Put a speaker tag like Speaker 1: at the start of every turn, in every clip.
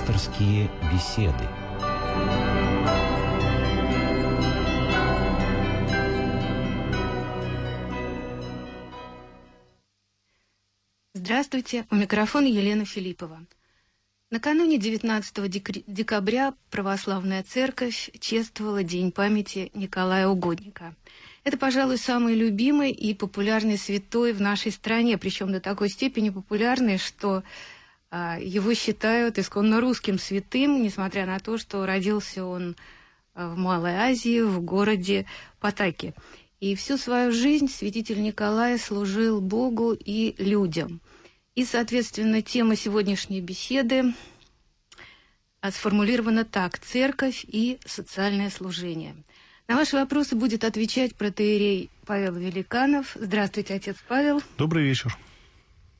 Speaker 1: Пасторские беседы.
Speaker 2: Здравствуйте, у микрофона Елена Филиппова. Накануне 19 декабря Православная Церковь чествовала День памяти Николая Угодника. Это, пожалуй, самый любимый и популярный святой в нашей стране, причем до такой степени популярный, что его считают исконно русским святым, несмотря на то, что родился он а, в Малой Азии, в городе Патаки. И всю свою жизнь святитель Николай служил Богу и людям. И, соответственно, тема сегодняшней беседы а, сформулирована так «Церковь и социальное служение». На ваши вопросы будет отвечать протеерей Павел Великанов. Здравствуйте, отец Павел.
Speaker 3: Добрый вечер.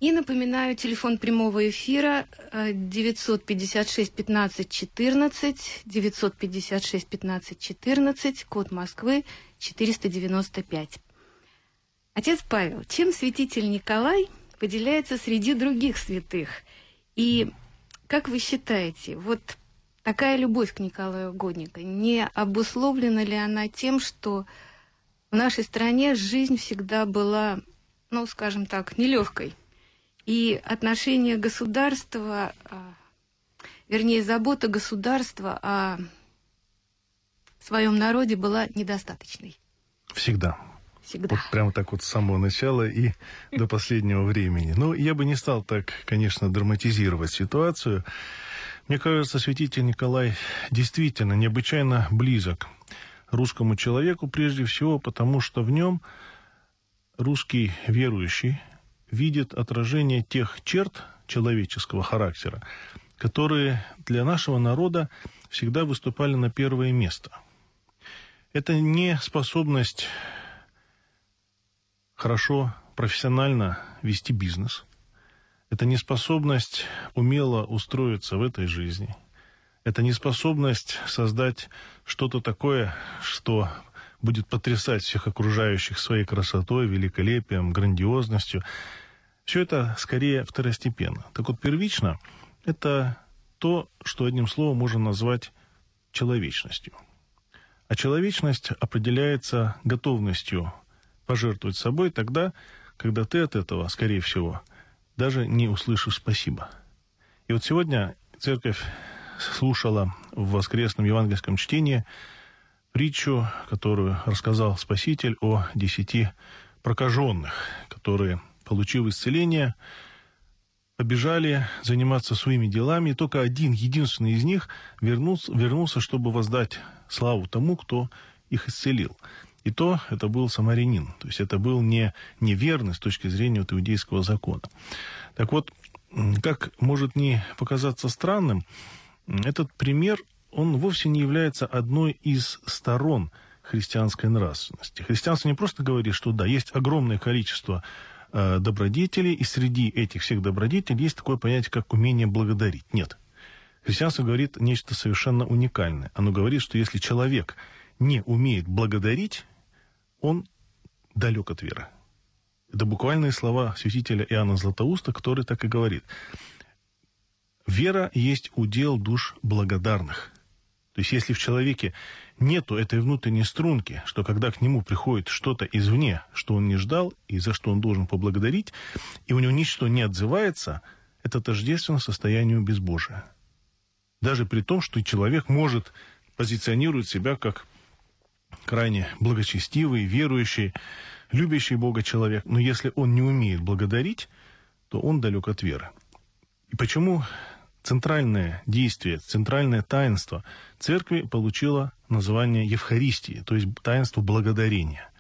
Speaker 2: И напоминаю, телефон прямого эфира 956 15 14, 956 15 14, код Москвы 495. Отец Павел, чем святитель Николай выделяется среди других святых? И как вы считаете, вот такая любовь к Николаю Годника, не обусловлена ли она тем, что в нашей стране жизнь всегда была, ну, скажем так, нелегкой? И отношение государства, а, вернее, забота государства о своем народе была недостаточной.
Speaker 3: Всегда.
Speaker 2: Всегда.
Speaker 3: Вот прямо так вот с самого начала и до последнего времени. Но я бы не стал так, конечно, драматизировать ситуацию. Мне кажется, святитель Николай действительно необычайно близок русскому человеку, прежде всего потому, что в нем русский верующий видит отражение тех черт человеческого характера, которые для нашего народа всегда выступали на первое место. Это не способность хорошо, профессионально вести бизнес. Это не способность умело устроиться в этой жизни. Это не способность создать что-то такое, что будет потрясать всех окружающих своей красотой, великолепием, грандиозностью. Все это скорее второстепенно. Так вот, первично – это то, что одним словом можно назвать человечностью. А человечность определяется готовностью пожертвовать собой тогда, когда ты от этого, скорее всего, даже не услышишь спасибо. И вот сегодня церковь слушала в воскресном евангельском чтении притчу, которую рассказал Спаситель о десяти прокаженных, которые получив исцеление, побежали заниматься своими делами, и только один, единственный из них вернулся, вернулся, чтобы воздать славу тому, кто их исцелил. И то это был самарянин, то есть это был не неверный с точки зрения вот иудейского закона. Так вот, как может не показаться странным, этот пример, он вовсе не является одной из сторон христианской нравственности. Христианство не просто говорит, что да, есть огромное количество Э, добродетелей, и среди этих всех добродетелей есть такое понятие, как умение благодарить. Нет. Христианство говорит нечто совершенно уникальное. Оно говорит, что если человек не умеет благодарить, он далек от веры. Это буквальные слова святителя Иоанна Златоуста, который так и говорит. Вера есть удел душ благодарных. То есть если в человеке нету этой внутренней струнки, что когда к нему приходит что-то извне, что он не ждал и за что он должен поблагодарить, и у него ничто не отзывается, это тождественно состоянию безбожия. Даже при том, что человек может позиционировать себя как крайне благочестивый, верующий, любящий Бога человек, но если он не умеет благодарить, то он далек от веры. И почему центральное действие, центральное таинство церкви получило название Евхаристии, то есть таинство благодарения.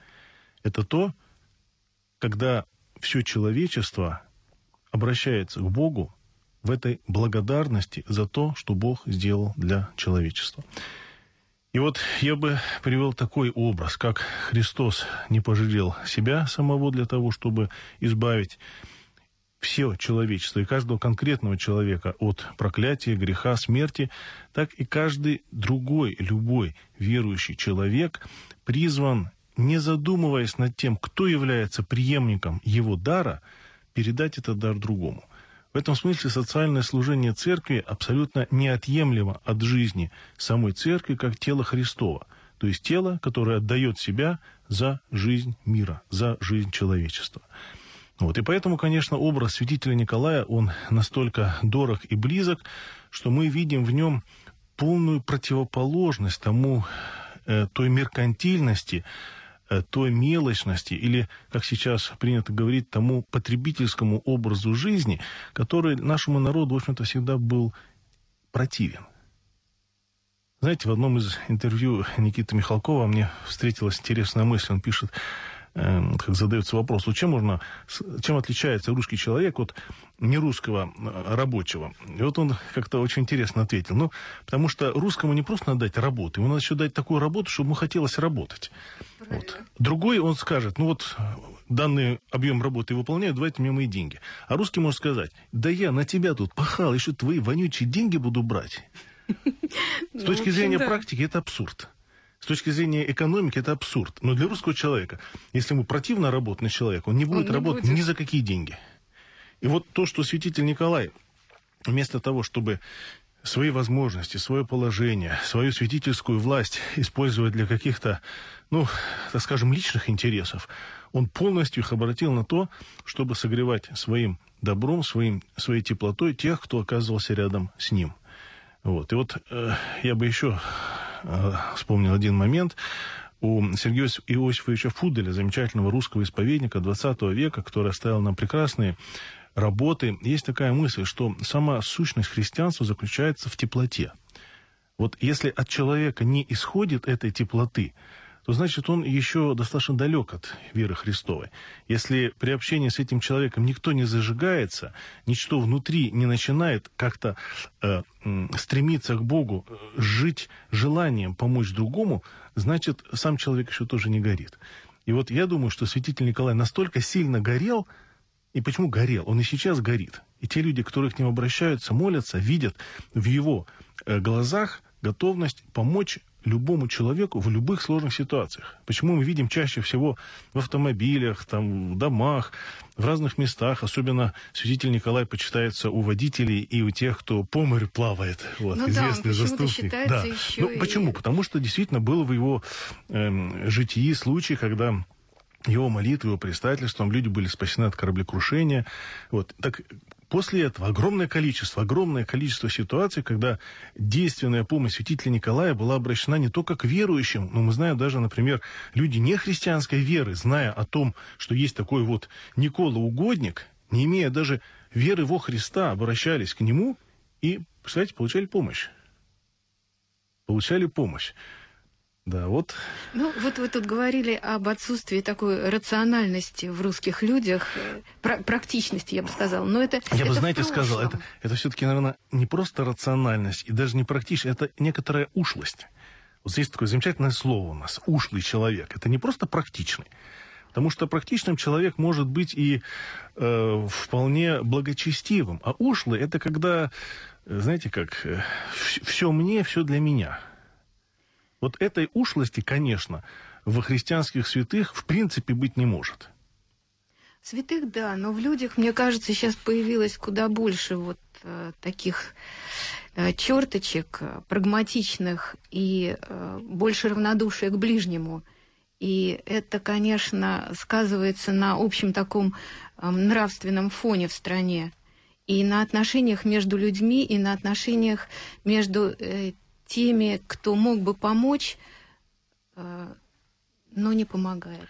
Speaker 3: Это то, когда все человечество обращается к Богу в этой благодарности за то, что Бог сделал для человечества. И вот я бы привел такой образ, как Христос не пожалел себя самого для того, чтобы избавить все человечество и каждого конкретного человека от проклятия, греха, смерти, так и каждый другой, любой верующий человек призван, не задумываясь над тем, кто является преемником его дара, передать этот дар другому. В этом смысле социальное служение церкви абсолютно неотъемлемо от жизни самой церкви как тела Христова. То есть тело, которое отдает себя за жизнь мира, за жизнь человечества. Вот. И поэтому, конечно, образ святителя Николая, он настолько дорог и близок, что мы видим в нем полную противоположность тому, э, той меркантильности, э, той мелочности, или, как сейчас принято говорить, тому потребительскому образу жизни, который нашему народу, в общем-то, всегда был противен. Знаете, в одном из интервью Никиты Михалкова мне встретилась интересная мысль. Он пишет, как задается вопрос, вот чем можно, чем отличается русский человек от нерусского э, рабочего? И вот он как-то очень интересно ответил. Ну, потому что русскому не просто надо дать работу, ему надо еще дать такую работу, чтобы ему хотелось работать. Вот. Другой он скажет, ну вот данный объем работы выполняю, давайте мне мои деньги. А русский может сказать, да я на тебя тут пахал, еще твои вонючие деньги буду брать. С точки ну, зрения практики это абсурд. С точки зрения экономики это абсурд. Но для русского человека, если ему противно работать на человека, он не будет он не работать будет. ни за какие деньги. И вот то, что святитель Николай, вместо того, чтобы свои возможности, свое положение, свою святительскую власть использовать для каких-то, ну, так скажем, личных интересов, он полностью их обратил на то, чтобы согревать своим добром, своим, своей теплотой тех, кто оказывался рядом с ним. Вот. И вот э, я бы еще вспомнил один момент. У Сергея Иосифовича Фуделя, замечательного русского исповедника XX века, который оставил нам прекрасные работы, есть такая мысль, что сама сущность христианства заключается в теплоте. Вот если от человека не исходит этой теплоты, то значит он еще достаточно далек от веры Христовой. Если при общении с этим человеком никто не зажигается, ничто внутри не начинает как-то э, стремиться к Богу, э, жить желанием помочь другому, значит сам человек еще тоже не горит. И вот я думаю, что святитель Николай настолько сильно горел, и почему горел? Он и сейчас горит. И те люди, которые к нему обращаются, молятся, видят в его э, глазах готовность помочь любому человеку в любых сложных ситуациях. Почему мы видим чаще всего в автомобилях, там, в домах, в разных местах, особенно святитель Николай почитается у водителей и у тех, кто по морю плавает. Вот,
Speaker 2: ну известный да, заступник. Да.
Speaker 3: ну,
Speaker 2: и...
Speaker 3: Почему? Потому что действительно был в его эм, житии случай, когда его молитвы, его предстательством люди были спасены от кораблекрушения. Вот. Так После этого огромное количество, огромное количество ситуаций, когда действенная помощь святителя Николая была обращена не только к верующим, но мы знаем даже, например, люди нехристианской веры, зная о том, что есть такой вот Никола Угодник, не имея даже веры во Христа, обращались к нему и, кстати, получали помощь. Получали помощь. Да, вот.
Speaker 2: Ну, вот вы тут говорили об отсутствии такой рациональности в русских людях, э, пр практичности, я бы сказала. Но это
Speaker 3: Я
Speaker 2: это
Speaker 3: бы, знаете, сказал, это, это все-таки, наверное, не просто рациональность и даже не практичность, это некоторая ушлость. Вот здесь такое замечательное слово у нас, ушлый человек. Это не просто практичный. Потому что практичным человек может быть и э, вполне благочестивым. А ушлый это когда, э, знаете как, э, все мне, все для меня. Вот этой ушлости, конечно, во христианских святых в принципе быть не может.
Speaker 2: Святых, да, но в людях, мне кажется, сейчас появилось куда больше вот э, таких э, черточек э, прагматичных и э, больше равнодушия к ближнему. И это, конечно, сказывается на общем таком э, нравственном фоне в стране и на отношениях между людьми, и на отношениях между э, теми, кто мог бы помочь, э, но не помогает?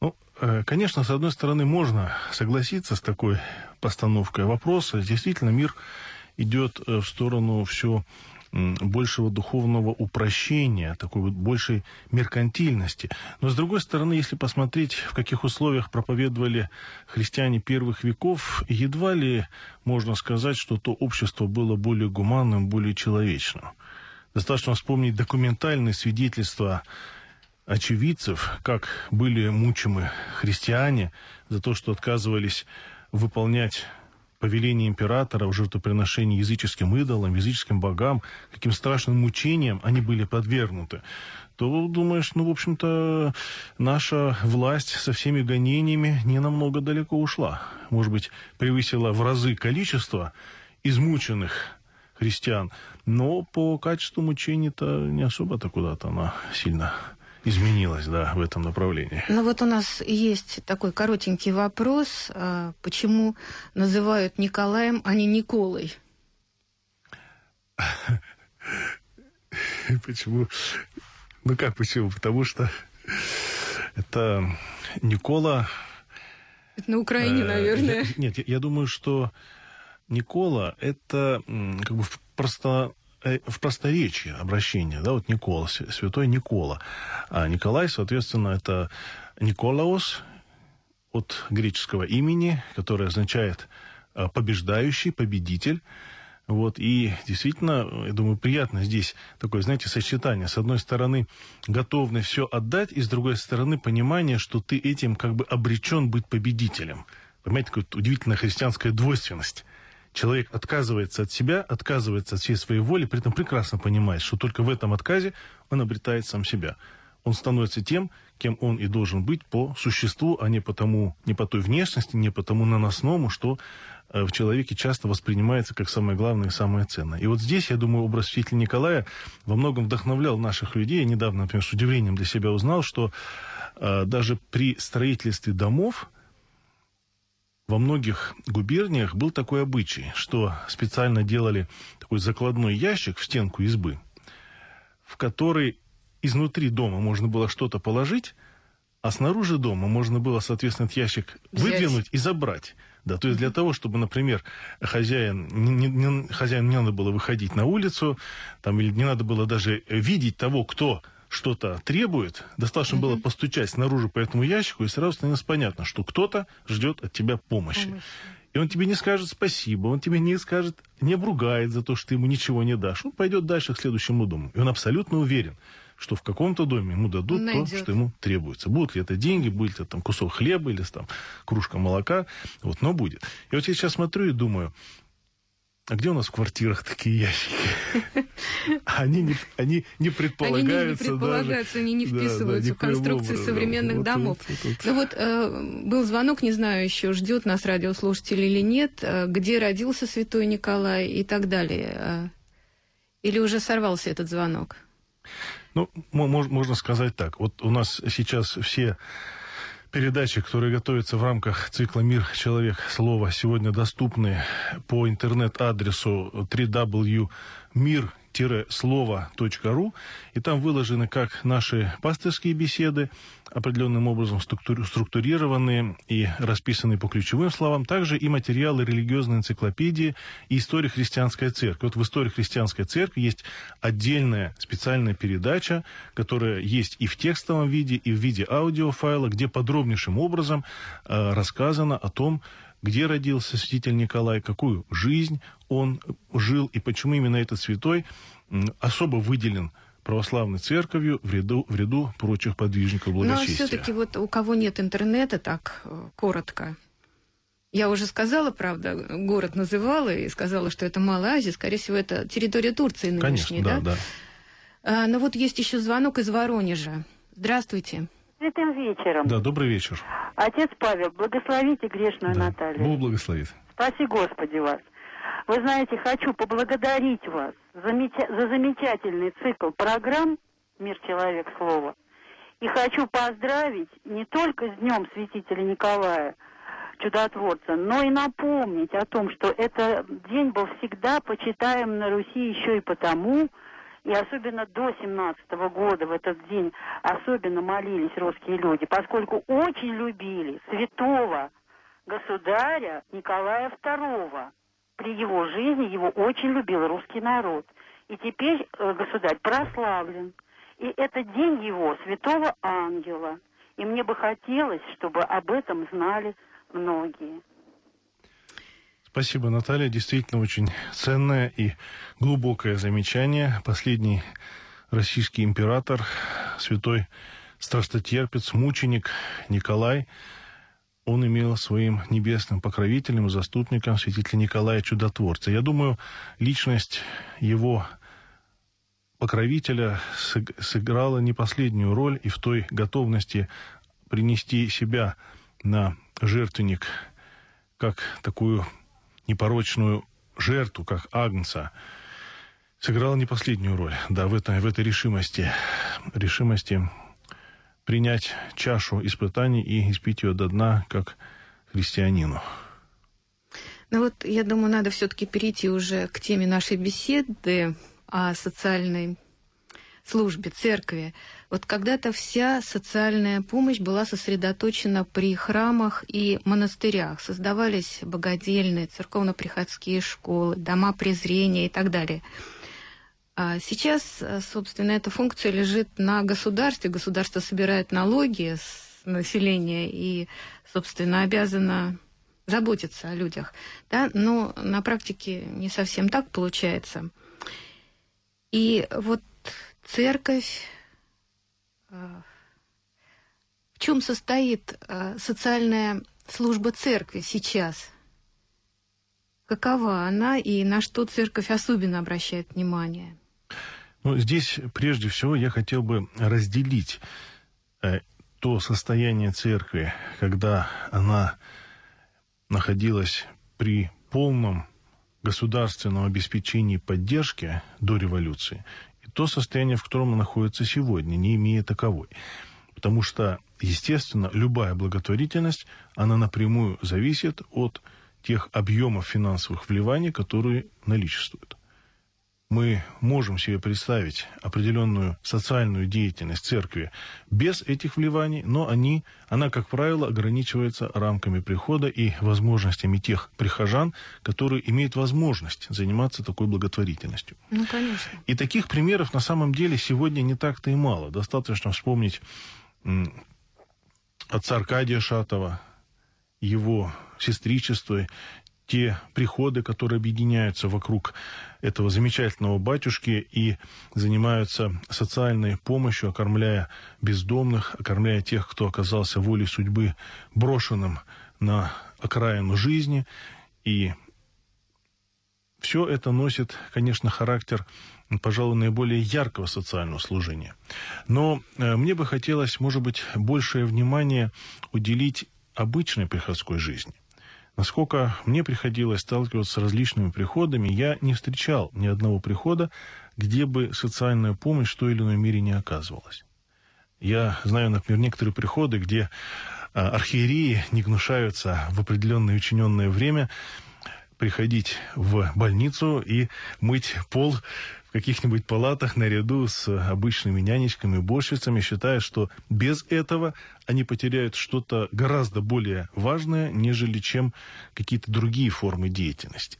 Speaker 3: Ну, э, конечно, с одной стороны, можно согласиться с такой постановкой вопроса. Действительно, мир идет э, в сторону все большего духовного упрощения, такой вот большей меркантильности. Но, с другой стороны, если посмотреть, в каких условиях проповедовали христиане первых веков, едва ли можно сказать, что то общество было более гуманным, более человечным. Достаточно вспомнить документальные свидетельства очевидцев, как были мучимы христиане за то, что отказывались выполнять повеление императора в жертвоприношении языческим идолам, языческим богам, каким страшным мучениям они были подвергнуты, то думаешь, ну, в общем-то, наша власть со всеми гонениями не намного далеко ушла. Может быть, превысила в разы количество измученных христиан, но по качеству мучений-то не особо-то куда-то она сильно изменилась, да, в этом направлении.
Speaker 2: Ну вот у нас есть такой коротенький вопрос, а, почему называют Николаем, а не Николой?
Speaker 3: Почему? Ну как почему? Потому что это Никола...
Speaker 2: Это на Украине, э, наверное.
Speaker 3: Нет, я думаю, что Никола это как бы просто э, в просторечии обращение, да, вот Никола, святой Никола. А Николай, соответственно, это Николаус от греческого имени, которое означает э, побеждающий, победитель. Вот, и действительно, я думаю, приятно здесь такое, знаете, сочетание. С одной стороны, готовность все отдать, и с другой стороны, понимание, что ты этим как бы обречен быть победителем. Понимаете, такая удивительная христианская двойственность. Человек отказывается от себя, отказывается от всей своей воли, при этом прекрасно понимает, что только в этом отказе он обретает сам себя. Он становится тем, кем он и должен быть по существу, а не по тому, не по той внешности, не по тому наносному, что Э, в человеке часто воспринимается как самое главное и самое ценное. И вот здесь, я думаю, образ святителя Николая во многом вдохновлял наших людей. Я недавно, например, с удивлением для себя узнал, что э, даже при строительстве домов во многих губерниях был такой обычай, что специально делали такой закладной ящик в стенку избы, в который изнутри дома можно было что-то положить, а снаружи дома можно было, соответственно, этот ящик Взять. выдвинуть и забрать. Да, то есть для того, чтобы, например, хозяин, не, не, хозяин не надо было выходить на улицу, там, или не надо было даже видеть того, кто что-то требует, достаточно mm-hmm. было постучать снаружи по этому ящику, и сразу становилось понятно, что кто-то ждет от тебя помощи. Помощь. И он тебе не скажет спасибо, он тебе не скажет, не обругает за то, что ты ему ничего не дашь. Он пойдет дальше к следующему дому. И он абсолютно уверен, что в каком-то доме ему дадут Найдет. то, что ему требуется. Будут ли это деньги, будет ли это там кусок хлеба или там кружка молока, вот, но будет. И вот я сейчас смотрю и думаю, а где у нас в квартирах такие ящики? Они не, они не предполагаются. Они не
Speaker 2: предполагаются, даже, они не вписываются да, да, в конструкции образом. современных вот, домов. Вот, вот, Ну вот э, был звонок, не знаю еще, ждет нас радиослушатель или нет, э, где родился святой Николай и так далее. Э, или уже сорвался этот звонок?
Speaker 3: Ну, можно сказать так. Вот у нас сейчас все передачи, которые готовятся в рамках цикла «Мир, человек, слово», сегодня доступны по интернет-адресу www.mir слово.ру, и там выложены как наши пасторские беседы, определенным образом структурированные и расписанные по ключевым словам, также и материалы религиозной энциклопедии и истории христианской церкви. Вот в истории христианской церкви есть отдельная специальная передача, которая есть и в текстовом виде, и в виде аудиофайла, где подробнейшим образом э, рассказано о том, где родился святитель Николай, какую жизнь он жил и почему именно этот святой особо выделен православной церковью в ряду, в ряду прочих подвижников благочестия.
Speaker 2: Но все-таки вот у кого нет интернета, так э, коротко. Я уже сказала, правда, город называла и сказала, что это Малая Азия, скорее всего, это территория Турции нынешней,
Speaker 3: Конечно, да? да.
Speaker 2: А, но вот есть еще звонок из Воронежа. Здравствуйте.
Speaker 4: Святым вечером.
Speaker 3: Да, добрый вечер.
Speaker 4: Отец Павел, благословите грешную
Speaker 3: да.
Speaker 4: Наталью.
Speaker 3: Бог благословит.
Speaker 4: Спаси Господи вас. Вы знаете, хочу поблагодарить вас за, за замечательный цикл программ «Мир, человек, слово». И хочу поздравить не только с Днем Святителя Николая, чудотворца, но и напомнить о том, что этот день был всегда почитаем на Руси еще и потому, и особенно до 17 года в этот день особенно молились русские люди, поскольку очень любили святого государя Николая II. При его жизни его очень любил русский народ. И теперь э, государь прославлен. И это день его, святого ангела. И мне бы хотелось, чтобы об этом знали многие.
Speaker 3: Спасибо, Наталья. Действительно очень ценное и глубокое замечание. Последний российский император, святой страстотерпец, мученик Николай, он имел своим небесным покровителем, заступником святителя Николая Чудотворца. Я думаю, личность его покровителя сыграла не последнюю роль и в той готовности принести себя на жертвенник как такую непорочную жертву, как агнца, сыграла не последнюю роль, да, в этой, в этой решимости, решимости принять чашу испытаний и испить ее до дна, как христианину.
Speaker 2: Ну вот, я думаю, надо все-таки перейти уже к теме нашей беседы о социальной службе, церкви. Вот когда-то вся социальная помощь была сосредоточена при храмах и монастырях. Создавались богадельные, церковно-приходские школы, дома презрения и так далее – а сейчас, собственно, эта функция лежит на государстве. Государство собирает налоги с населения и, собственно, обязано заботиться о людях. Да? Но на практике не совсем так получается. И вот церковь, э, в чем состоит э, социальная служба церкви сейчас? Какова она и на что церковь особенно обращает внимание?
Speaker 3: Ну, здесь прежде всего я хотел бы разделить э, то состояние церкви, когда она находилась при полном государственном обеспечении поддержки до революции, то состояние, в котором она находится сегодня, не имея таковой. Потому что, естественно, любая благотворительность, она напрямую зависит от тех объемов финансовых вливаний, которые наличествуют мы можем себе представить определенную социальную деятельность церкви без этих вливаний, но они, она, как правило, ограничивается рамками прихода и возможностями тех прихожан, которые имеют возможность заниматься такой благотворительностью.
Speaker 2: Ну, конечно.
Speaker 3: И таких примеров на самом деле сегодня не так-то и мало. Достаточно вспомнить отца Аркадия Шатова, его сестричество, те приходы, которые объединяются вокруг этого замечательного батюшки и занимаются социальной помощью, окормляя бездомных, окормляя тех, кто оказался волей судьбы брошенным на окраину жизни. И все это носит, конечно, характер, пожалуй, наиболее яркого социального служения. Но э, мне бы хотелось, может быть, большее внимание уделить обычной приходской жизни – Насколько мне приходилось сталкиваться с различными приходами, я не встречал ни одного прихода, где бы социальная помощь в той или иной мере не оказывалась. Я знаю, например, некоторые приходы, где а, архиереи не гнушаются в определенное учиненное время приходить в больницу и мыть пол каких-нибудь палатах наряду с обычными нянечками, уборщицами, считая, что без этого они потеряют что-то гораздо более важное, нежели чем какие-то другие формы деятельности.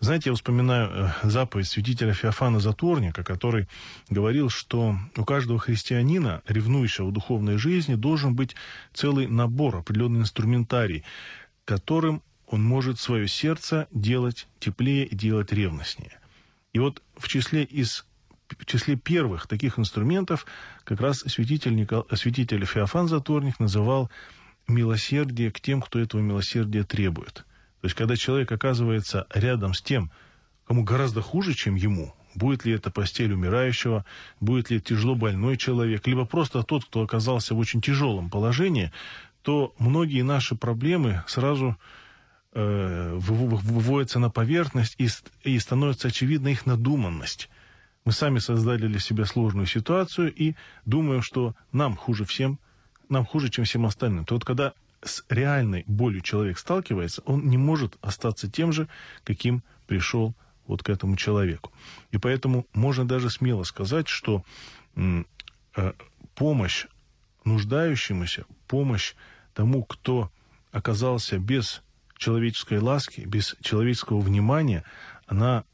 Speaker 3: Знаете, я вспоминаю э, заповедь святителя Феофана Затворника, который говорил, что у каждого христианина, ревнующего в духовной жизни, должен быть целый набор, определенный инструментарий, которым он может свое сердце делать теплее и делать ревностнее. И вот в числе из в числе первых таких инструментов как раз святитель, Никол... святитель Феофан Затворник называл милосердие к тем, кто этого милосердия требует. То есть, когда человек оказывается рядом с тем, кому гораздо хуже, чем ему, будет ли это постель умирающего, будет ли тяжело больной человек, либо просто тот, кто оказался в очень тяжелом положении, то многие наши проблемы сразу выводятся на поверхность и, и становится очевидна их надуманность. Мы сами создали для себя сложную ситуацию и думаем, что нам хуже всем, нам хуже, чем всем остальным. То вот когда с реальной болью человек сталкивается, он не может остаться тем же, каким пришел вот к этому человеку. И поэтому можно даже смело сказать, что э, помощь нуждающемуся, помощь тому, кто оказался без человеческой ласки, без человеческого внимания, она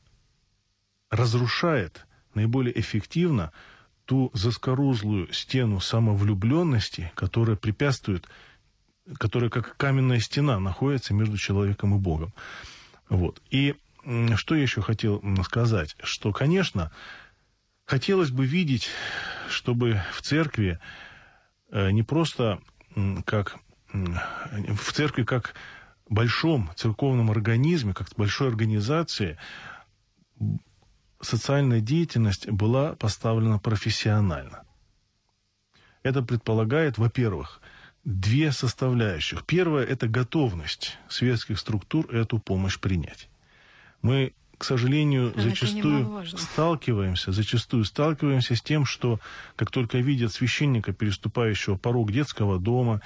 Speaker 3: разрушает наиболее эффективно ту заскорузлую стену самовлюбленности, которая препятствует, которая как каменная стена находится между человеком и Богом. Вот. И что я еще хотел сказать? Что, конечно, хотелось бы видеть, чтобы в церкви э, не просто как в церкви как большом церковном организме, как большой организации, социальная деятельность была поставлена профессионально. Это предполагает, во-первых, две составляющих. Первое – это готовность светских структур эту помощь принять. Мы, к сожалению,
Speaker 2: Это
Speaker 3: зачастую сталкиваемся, зачастую сталкиваемся с тем, что как только видят священника, переступающего порог детского дома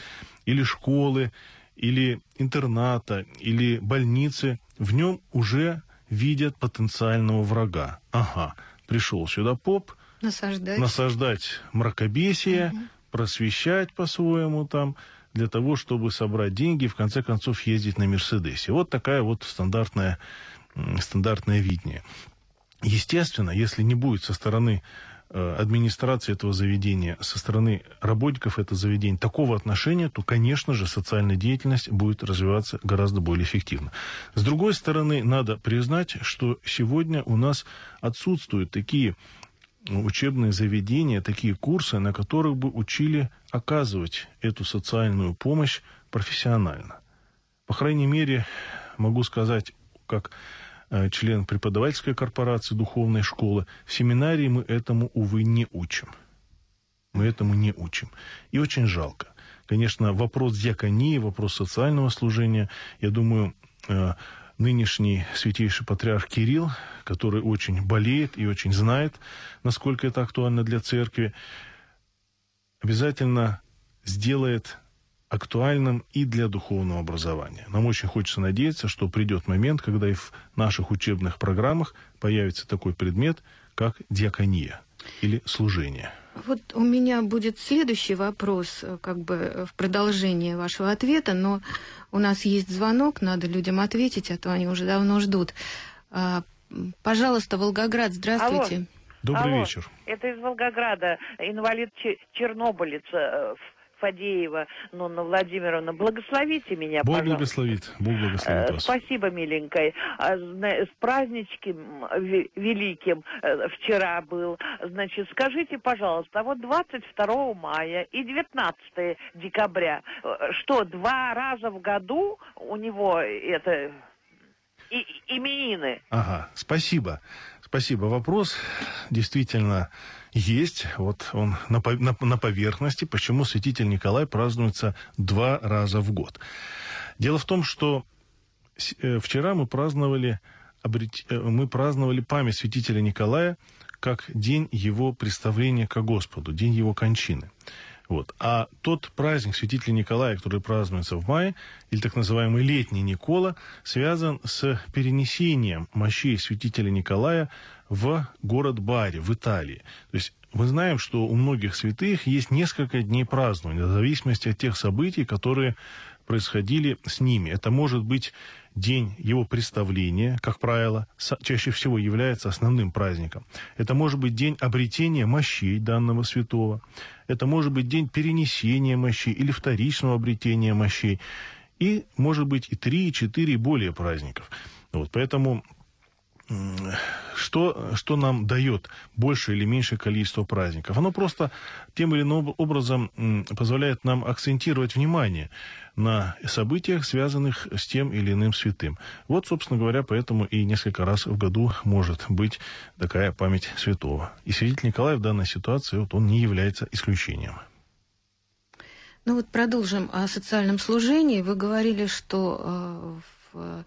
Speaker 3: или школы, или интерната, или больницы, в нем уже видят потенциального врага. Ага, пришел сюда поп,
Speaker 2: Насаждать.
Speaker 3: насаждать мракобесие, просвещать по-своему там, для того, чтобы собрать деньги и в конце концов ездить на Мерседесе. Вот такая вот стандартная, м, стандартное видение. Естественно, если не будет со стороны администрации этого заведения, со стороны работников этого заведения такого отношения, то, конечно же, социальная деятельность будет развиваться гораздо более эффективно. С другой стороны, надо признать, что сегодня у нас отсутствуют такие учебные заведения, такие курсы, на которых бы учили оказывать эту социальную помощь профессионально. По крайней мере, могу сказать, как э, член преподавательской корпорации духовной школы, в семинарии мы этому, увы, не учим. Мы этому не учим. И очень жалко. Конечно, вопрос диаконии, вопрос социального служения, я думаю, э, нынешний святейший патриарх Кирилл, который очень болеет и очень знает, насколько это актуально для церкви, обязательно сделает актуальным и для духовного образования. Нам очень хочется надеяться, что придет момент, когда и в наших учебных программах появится такой предмет, как диакония или служение.
Speaker 2: Вот у меня будет следующий вопрос, э, как бы э, в продолжение вашего ответа, но у нас есть звонок, надо людям ответить, а то они уже давно ждут. А, Пожалуйста, Волгоград, здравствуйте.
Speaker 3: Добрый
Speaker 5: Алло,
Speaker 3: вечер.
Speaker 5: Это из Волгограда, инвалид Че- Чернобылец э, Фадеева Нонна Владимировна. Благословите меня,
Speaker 3: Бог
Speaker 5: пожалуйста.
Speaker 3: благословит. Бог благословит
Speaker 5: Э,
Speaker 3: вас.
Speaker 5: Спасибо, миленькой. А, С праздничком ве- великим э, вчера был. Значит, скажите, пожалуйста, а вот 22 мая и 19 декабря, э, что, два раза в году у него это и, именины?
Speaker 3: Ага, спасибо. Спасибо. Вопрос действительно есть. Вот он на, на- на поверхности. Почему святитель Николай празднуется два раза в год? Дело в том, что э, вчера мы праздновали, э, мы праздновали память святителя Николая как день его представления ко Господу, день его кончины. Вот. А тот праздник святителя Николая, который празднуется в мае, или так называемый летний Никола, связан с перенесением мощей святителя Николая в город Бари, в Италии. То есть мы знаем, что у многих святых есть несколько дней празднования, в зависимости от тех событий, которые происходили с ними. Это может быть день его представления, как правило, чаще всего является основным праздником. Это может быть день обретения мощей данного святого. Это может быть день перенесения мощей или вторичного обретения мощей. И, может быть, и три, и четыре, более праздников. Вот, поэтому что, что нам дает большее или меньшее количество праздников? Оно просто тем или иным образом позволяет нам акцентировать внимание на событиях, связанных с тем или иным святым. Вот, собственно говоря, поэтому и несколько раз в году может быть такая память святого. И святитель Николай в данной ситуации, вот он не является исключением.
Speaker 2: Ну вот продолжим о социальном служении. Вы говорили, что э, в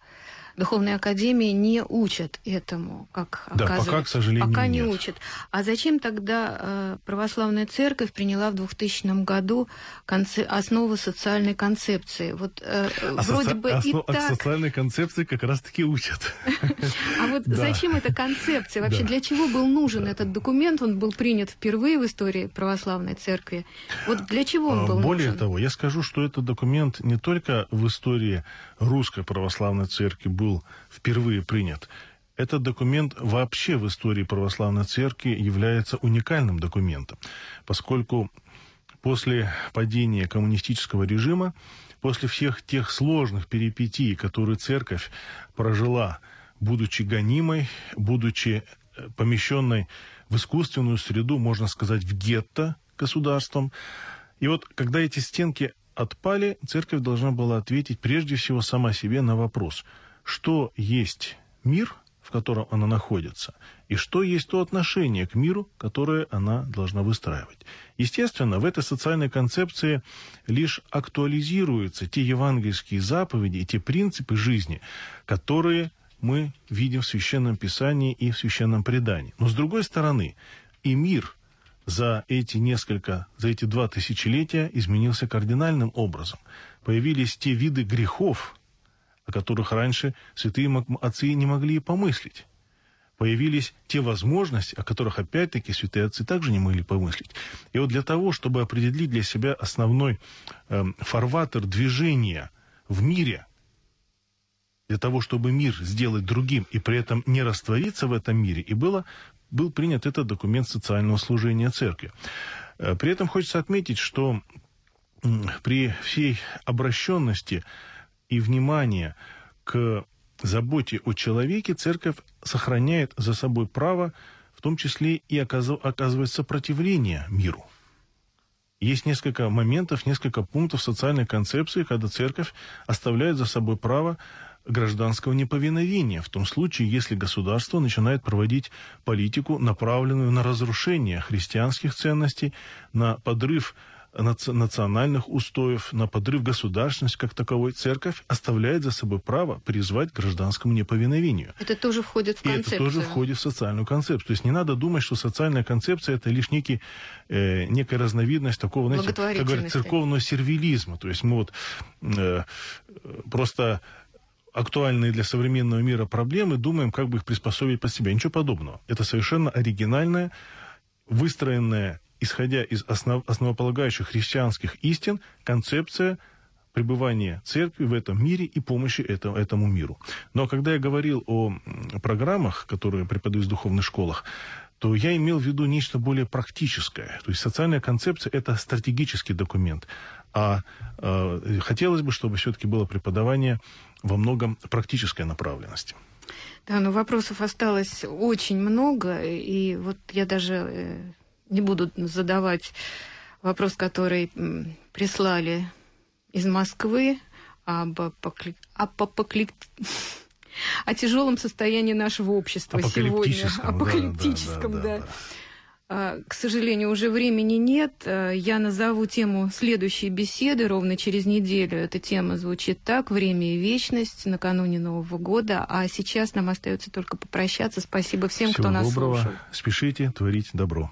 Speaker 2: Духовной Академии не учат этому, как
Speaker 3: Да, пока,
Speaker 2: оказывается.
Speaker 3: к сожалению,
Speaker 2: Пока не
Speaker 3: нет.
Speaker 2: учат. А зачем тогда э, православная церковь приняла в 2000 году конце- основы социальной концепции? Вот э,
Speaker 3: А
Speaker 2: вроде
Speaker 3: соци-
Speaker 2: бы
Speaker 3: основ-
Speaker 2: и так.
Speaker 3: социальной концепции как раз-таки учат.
Speaker 2: А вот зачем эта концепция? Вообще для чего был нужен этот документ? Он был принят впервые в истории православной церкви. Вот для чего он
Speaker 3: А,
Speaker 2: был
Speaker 3: Более
Speaker 2: нужен?
Speaker 3: того, я скажу, что этот документ не только в истории Русской Православной Церкви был впервые принят. Этот документ вообще в истории Православной Церкви является уникальным документом, поскольку после падения коммунистического режима, после всех тех сложных перипетий, которые церковь прожила, будучи гонимой, будучи э, помещенной в искусственную среду, можно сказать, в гетто государством, и вот когда эти стенки отпали, церковь должна была ответить прежде всего сама себе на вопрос, что есть мир, в котором она находится, и что есть то отношение к миру, которое она должна выстраивать. Естественно, в этой социальной концепции лишь актуализируются те евангельские заповеди и те принципы жизни, которые мы видим в Священном Писании и в Священном Предании. Но с другой стороны, и мир за эти несколько, за эти два тысячелетия изменился кардинальным образом. Появились те виды грехов, о которых раньше святые отцы не могли и помыслить. Появились те возможности, о которых, опять-таки, святые отцы также не могли помыслить. И вот для того, чтобы определить для себя основной э, фарватер движения в мире, для того, чтобы мир сделать другим и при этом не раствориться в этом мире, и было, был принят этот документ социального служения церкви. Э, при этом хочется отметить, что при всей обращенности и внимание к заботе о человеке, церковь сохраняет за собой право, в том числе и оказывать сопротивление миру. Есть несколько моментов, несколько пунктов социальной концепции, когда церковь оставляет за собой право гражданского неповиновения, в том случае, если государство начинает проводить политику, направленную на разрушение христианских ценностей, на подрыв национальных устоев, на подрыв государственности как таковой, церковь оставляет за собой право призвать к гражданскому неповиновению.
Speaker 2: Это тоже входит в концепцию.
Speaker 3: И это тоже входит в социальную концепцию. То есть не надо думать, что социальная концепция это лишь некий, э, некая разновидность такого, знаете, как говорят, церковного сервилизма. То есть мы вот э, просто актуальные для современного мира проблемы, думаем, как бы их приспособить под себя. Ничего подобного. Это совершенно оригинальная, выстроенная исходя из основ, основополагающих христианских истин, концепция пребывания церкви в этом мире и помощи этому, этому миру. Но когда я говорил о программах, которые преподают в духовных школах, то я имел в виду нечто более практическое. То есть социальная концепция – это стратегический документ. А э, хотелось бы, чтобы все-таки было преподавание во многом практической направленности.
Speaker 2: Да, но вопросов осталось очень много, и вот я даже э, не буду задавать вопрос, который прислали из Москвы об апокли... апокли... о тяжелом состоянии нашего общества сегодня. Апокалиптическом, да. да, да, да. А, к сожалению, уже времени нет. А, я назову тему следующей беседы ровно через неделю. Эта тема звучит так «Время и вечность» накануне Нового года. А сейчас нам остается только попрощаться. Спасибо всем,
Speaker 3: Всего
Speaker 2: кто нас
Speaker 3: доброго.
Speaker 2: слушал.
Speaker 3: Спешите творить добро.